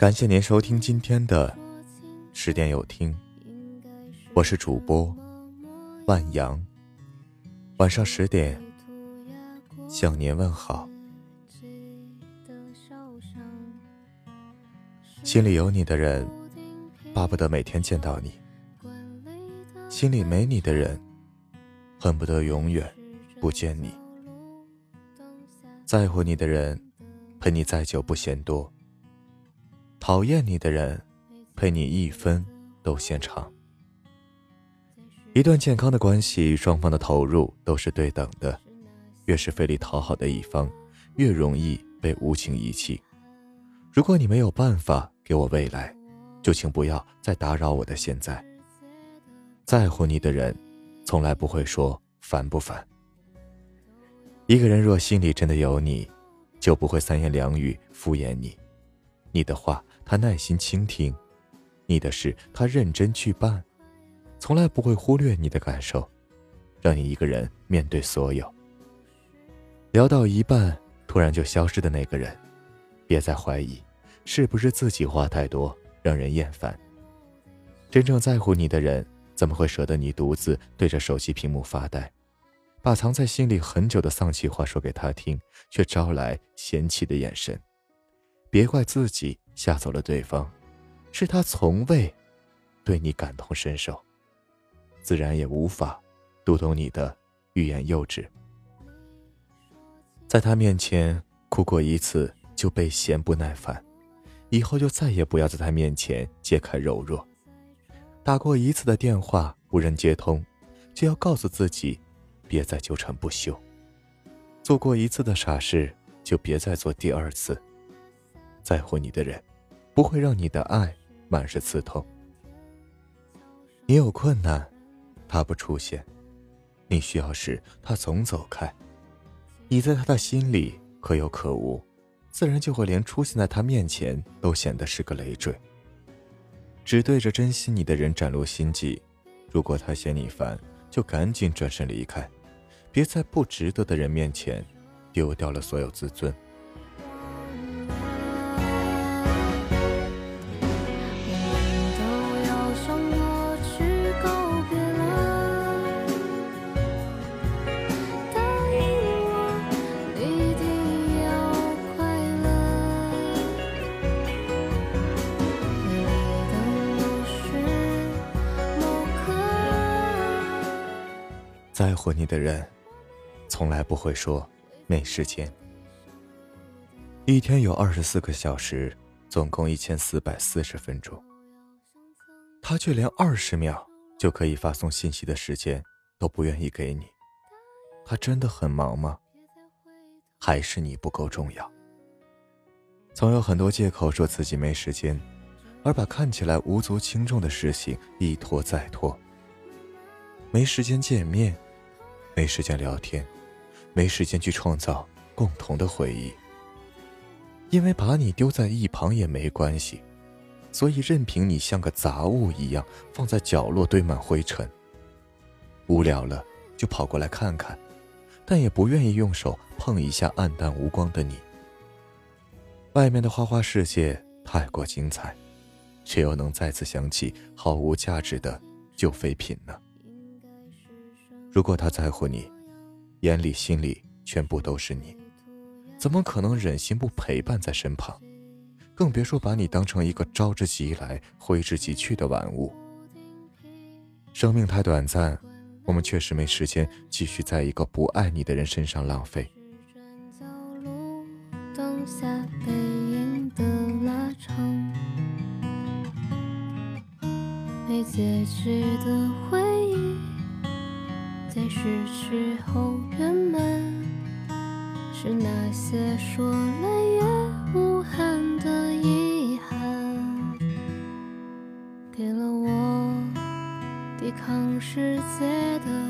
感谢您收听今天的十点有听，我是主播万阳。晚上十点向您问好。心里有你的人，巴不得每天见到你；心里没你的人，恨不得永远不见你。在乎你的人，陪你再久不嫌多；讨厌你的人，陪你一分都嫌长。一段健康的关系，双方的投入都是对等的，越是费力讨好的一方，越容易被无情遗弃。如果你没有办法给我未来，就请不要再打扰我的现在。在乎你的人，从来不会说烦不烦。一个人若心里真的有你，就不会三言两语敷衍你。你的话他耐心倾听，你的事他认真去办，从来不会忽略你的感受，让你一个人面对所有。聊到一半突然就消失的那个人，别再怀疑，是不是自己话太多让人厌烦。真正在乎你的人，怎么会舍得你独自对着手机屏幕发呆？把藏在心里很久的丧气话说给他听，却招来嫌弃的眼神。别怪自己吓走了对方，是他从未对你感同身受，自然也无法读懂你的欲言又止。在他面前哭过一次就被嫌不耐烦，以后就再也不要在他面前揭开柔弱。打过一次的电话无人接通，就要告诉自己。别再纠缠不休。做过一次的傻事，就别再做第二次。在乎你的人，不会让你的爱满是刺痛。你有困难，他不出现；你需要时，他总走开。你在他的心里可有可无，自然就会连出现在他面前都显得是个累赘。只对着珍惜你的人展露心迹，如果他嫌你烦，就赶紧转身离开。别在不值得的人面前丢掉了所有自尊。在乎你的人。从来不会说没时间。一天有二十四个小时，总共一千四百四十分钟。他却连二十秒就可以发送信息的时间都不愿意给你，他真的很忙吗？还是你不够重要？总有很多借口说自己没时间，而把看起来无足轻重的事情一拖再拖。没时间见面，没时间聊天。没时间去创造共同的回忆，因为把你丢在一旁也没关系，所以任凭你像个杂物一样放在角落堆满灰尘。无聊了就跑过来看看，但也不愿意用手碰一下暗淡无光的你。外面的花花世界太过精彩，谁又能再次想起毫无价值的旧废品呢？如果他在乎你。眼里心里全部都是你，怎么可能忍心不陪伴在身旁？更别说把你当成一个招之即来、挥之即去的玩物。生命太短暂，我们确实没时间继续在一个不爱你的人身上浪费。没结局的回忆。在失去后圆满，是那些说了也无憾的遗憾，给了我抵抗世界的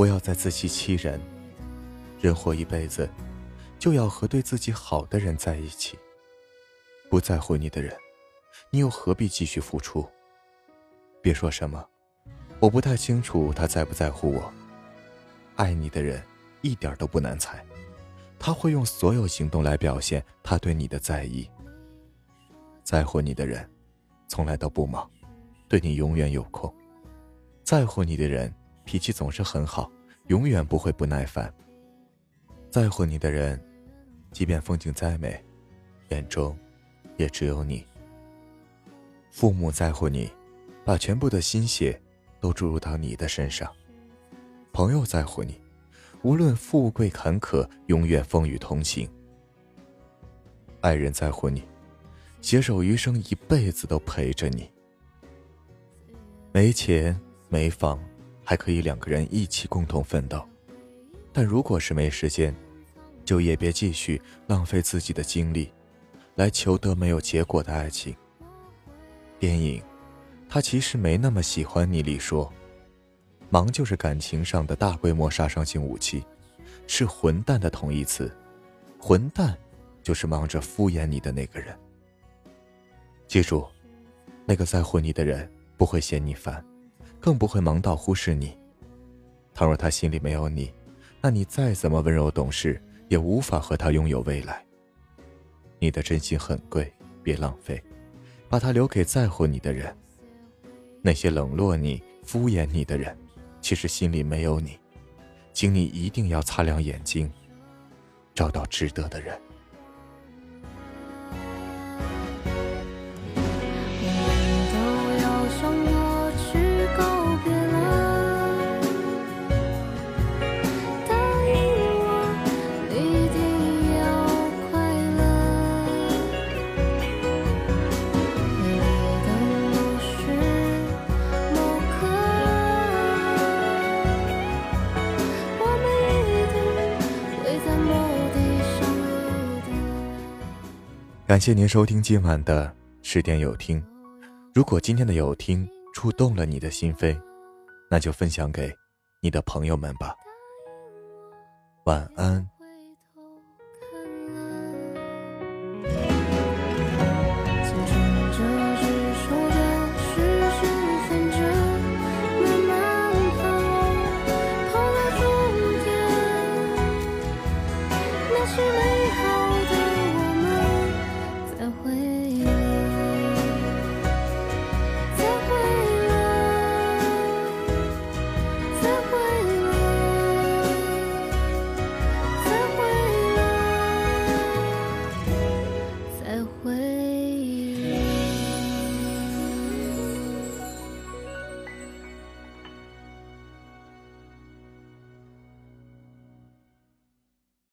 不要再自欺欺人。人活一辈子，就要和对自己好的人在一起。不在乎你的人，你又何必继续付出？别说什么，我不太清楚他在不在乎我。爱你的人一点都不难猜，他会用所有行动来表现他对你的在意。在乎你的人，从来都不忙，对你永远有空。在乎你的人，脾气总是很好，永远不会不耐烦。在乎你的人，即便风景再美，眼中。也只有你。父母在乎你，把全部的心血都注入到你的身上；朋友在乎你，无论富贵坎坷，永远风雨同行；爱人在乎你，携手余生，一辈子都陪着你。没钱没房，还可以两个人一起共同奋斗；但如果是没时间，就也别继续浪费自己的精力。来求得没有结果的爱情。电影，他其实没那么喜欢你里说，忙就是感情上的大规模杀伤性武器，是混蛋的同义词。混蛋，就是忙着敷衍你的那个人。记住，那个在乎你的人不会嫌你烦，更不会忙到忽视你。倘若他心里没有你，那你再怎么温柔懂事，也无法和他拥有未来。你的真心很贵，别浪费，把它留给在乎你的人。那些冷落你、敷衍你的人，其实心里没有你，请你一定要擦亮眼睛，找到值得的人。感谢您收听今晚的十点有听。如果今天的有听触动了你的心扉，那就分享给你的朋友们吧。晚安。